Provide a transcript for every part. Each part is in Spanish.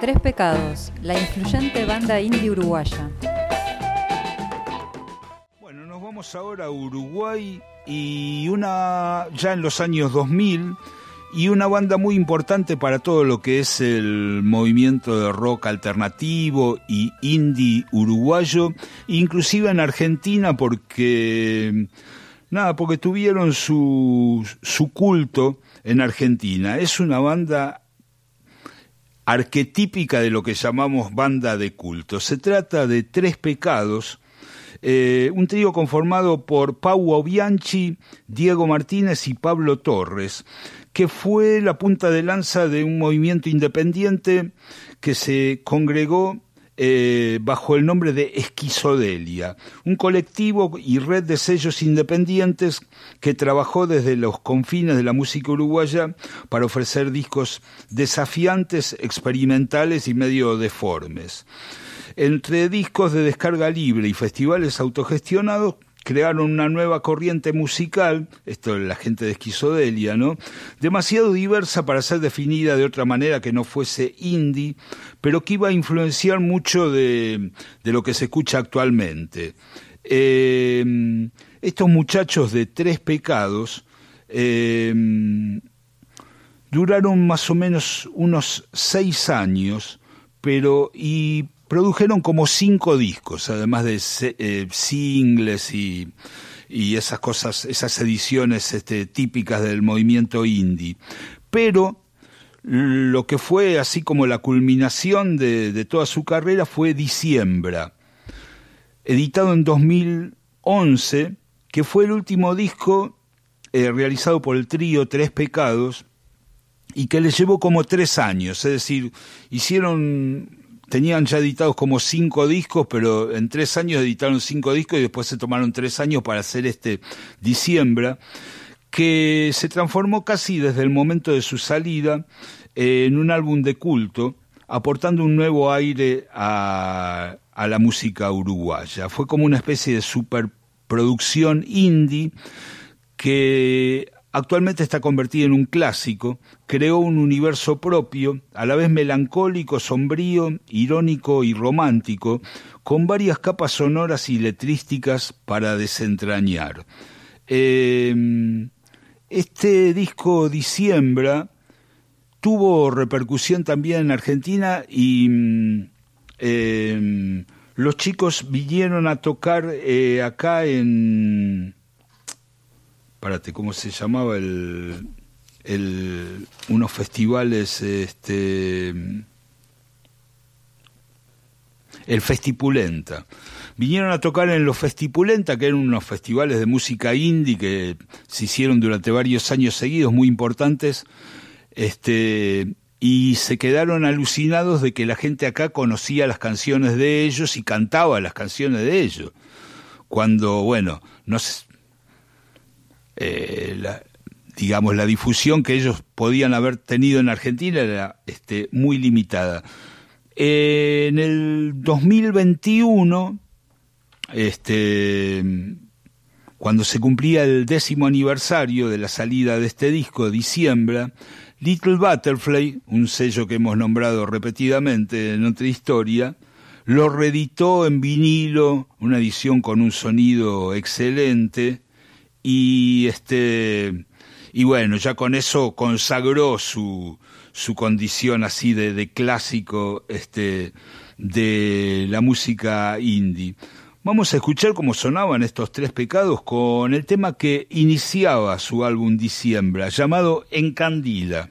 Tres Pecados, la influyente banda indie uruguaya. Bueno, nos vamos ahora a Uruguay y una ya en los años 2000 y una banda muy importante para todo lo que es el movimiento de rock alternativo y indie uruguayo, inclusive en Argentina porque nada, porque tuvieron su, su culto en Argentina. Es una banda arquetípica de lo que llamamos banda de culto. Se trata de Tres Pecados, eh, un trío conformado por Pau Bianchi, Diego Martínez y Pablo Torres que fue la punta de lanza de un movimiento independiente que se congregó eh, bajo el nombre de Esquizodelia, un colectivo y red de sellos independientes que trabajó desde los confines de la música uruguaya para ofrecer discos desafiantes, experimentales y medio deformes. Entre discos de descarga libre y festivales autogestionados crearon una nueva corriente musical, esto es la gente de esquizodelia, ¿no? Demasiado diversa para ser definida de otra manera que no fuese indie, pero que iba a influenciar mucho de, lo que se escucha actualmente. Eh, estos muchachos de Tres Pecados eh, duraron más o menos unos seis años, pero y produjeron como cinco discos, además de eh, singles y, y, esas cosas, esas ediciones este, típicas del movimiento indie. Pero lo que fue así como la culminación de, toda su carrera fue Diciembra, editado en 2011, que fue el último disco eh, realizado por el trío Tres Pecados y que les llevó como tres años, es decir, hicieron tenían ya editados como cinco discos, pero en tres años editaron cinco discos y después se tomaron tres años para hacer este diciembre, que se transformó casi desde el momento de su salida en un álbum de culto, aportando un nuevo aire a, a la música uruguaya. Fue como una especie de superproducción indie que Actualmente está convertida en un clásico, creó un universo propio, a la vez melancólico, sombrío, irónico y romántico, con varias capas sonoras y letrísticas para desentrañar. Em, este disco Diciembra tuvo repercusión también en Argentina y em, los chicos vinieron a tocar eh, acá en párate, ¿cómo se llamaba el, el unos festivales, este, el Festipulenta. Vinieron a tocar en los Festipulenta, que eran unos festivales de música indie que se hicieron durante varios años seguidos, muy importantes, este, y se quedaron alucinados de que la gente acá conocía las canciones de ellos y cantaba las canciones de ellos. Cuando, bueno, no sé, eh, la, digamos, la difusión que ellos podían haber tenido en Argentina era este, muy limitada. en el 2021, este, cuando se cumplía el décimo aniversario de la salida de este disco, diciembre, Little Butterfly, un sello que hemos nombrado repetidamente en otra historia, lo reeditó en vinilo, una edición con un sonido excelente, y este y bueno, ya con eso consagró su, su condición así de, de clásico este, de la música indie. Vamos a escuchar cómo sonaban estos tres pecados con el tema que iniciaba su álbum Diciembre, llamado Encandila.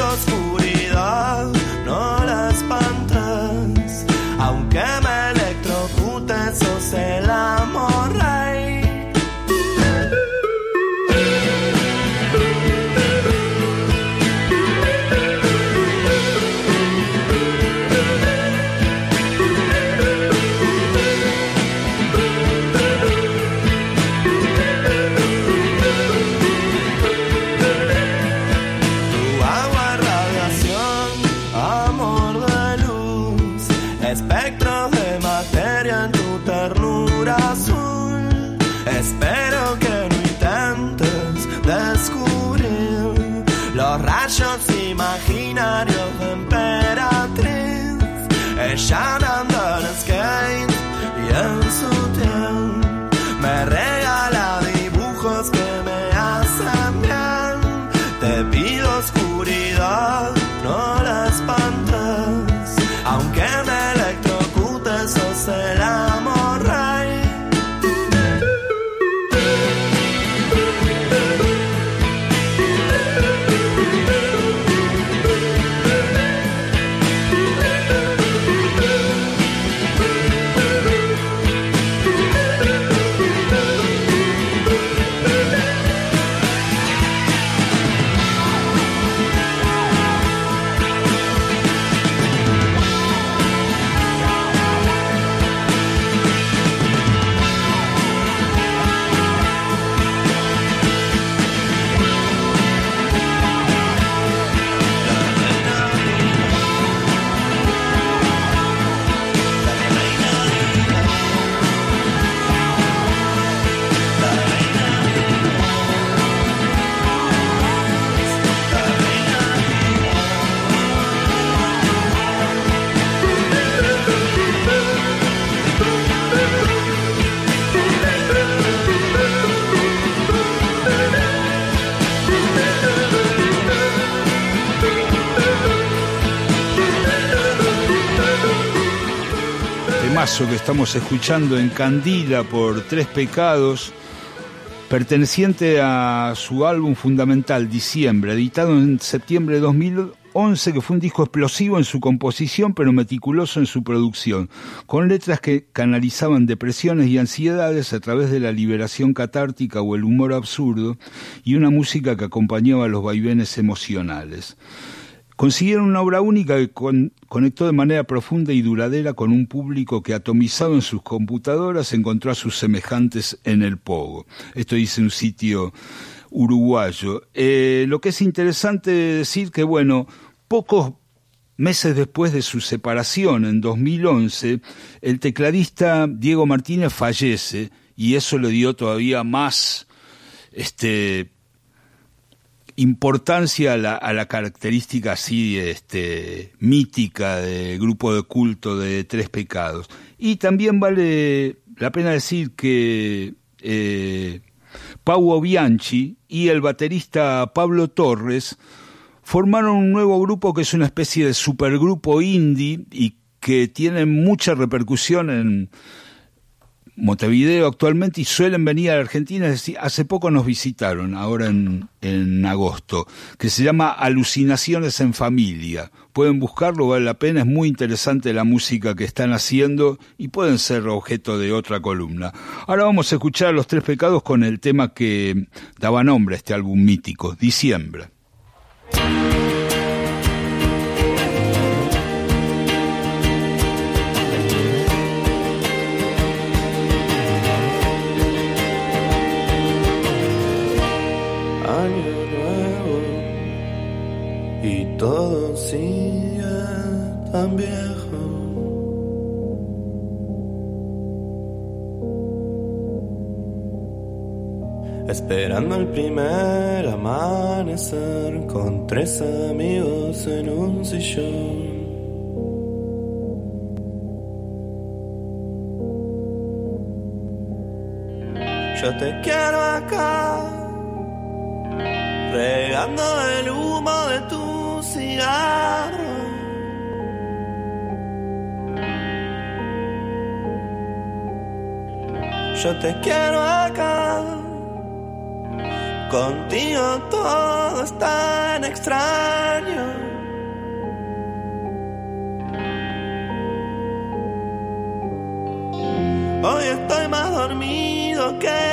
Te pido espectro de materia en tu ternura azul. Espero que no intentes descubrir los rayos imaginarios de emperatriz. Ella temazo que estamos escuchando en Candila por Tres Pecados, perteneciente a su álbum fundamental Diciembre, editado en septiembre de 2011, que fue un disco explosivo en su composición, pero meticuloso en su producción, con letras que canalizaban depresiones y ansiedades a través de la liberación catártica o el humor absurdo, y una música que acompañaba los vaivenes emocionales. Consiguieron una obra única que con- conectó de manera profunda y duradera con un público que atomizado en sus computadoras encontró a sus semejantes en el Pogo. Esto dice un sitio uruguayo. Eh, lo que es interesante decir que, bueno, pocos meses después de su separación, en 2011, el tecladista Diego Martínez fallece y eso le dio todavía más este, importancia a la, a la característica así este, mítica del grupo de culto de Tres Pecados. Y también vale la pena decir que eh, Bianchi y el baterista Pablo Torres formaron un nuevo grupo que es una especie de supergrupo indie y que tiene mucha repercusión en Montevideo actualmente y suelen venir a la Argentina, es decir, hace poco nos visitaron, ahora en, en agosto, que se llama Alucinaciones en Familia. Pueden buscarlo, vale la pena, es muy interesante la música que están haciendo y pueden ser objeto de otra columna. Ahora vamos a escuchar a Los Tres Pecados con el tema que daba nombre a este álbum mítico, Diciembre. Año nuevo y todo sigue tan viejo. Esperando el primer amanecer con tres amigos en un sillón. Yo te quiero acá, regando el humo de tu cigarro. Yo te quiero acá, contigo todo es tan extraño. Hoy estoy más dormido que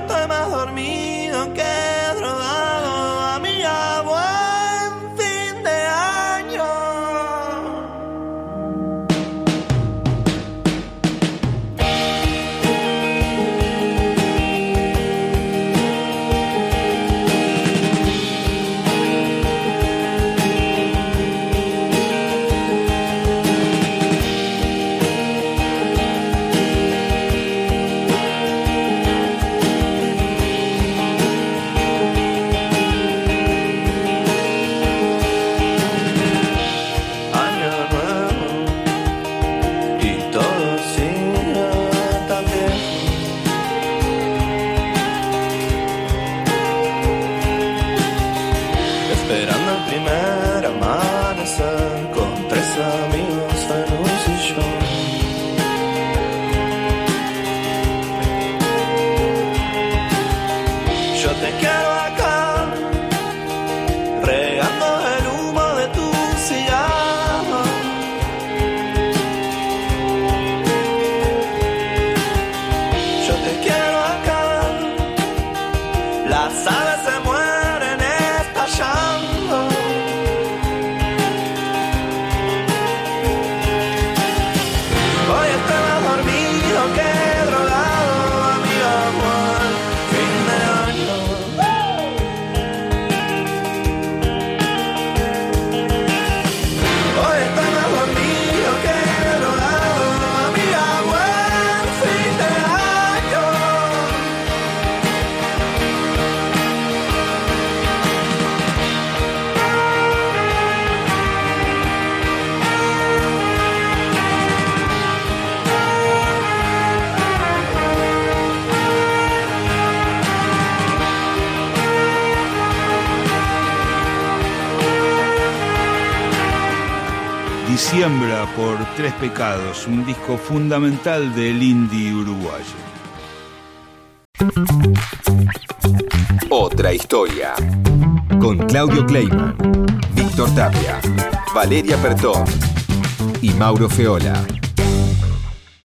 estoy más dormido Esperando el primer amanecer Diciembra por Tres Pecados, un disco fundamental del indie uruguayo. Otra historia. Con Claudio Kleiman, Víctor Tapia, Valeria Pertón y Mauro Feola.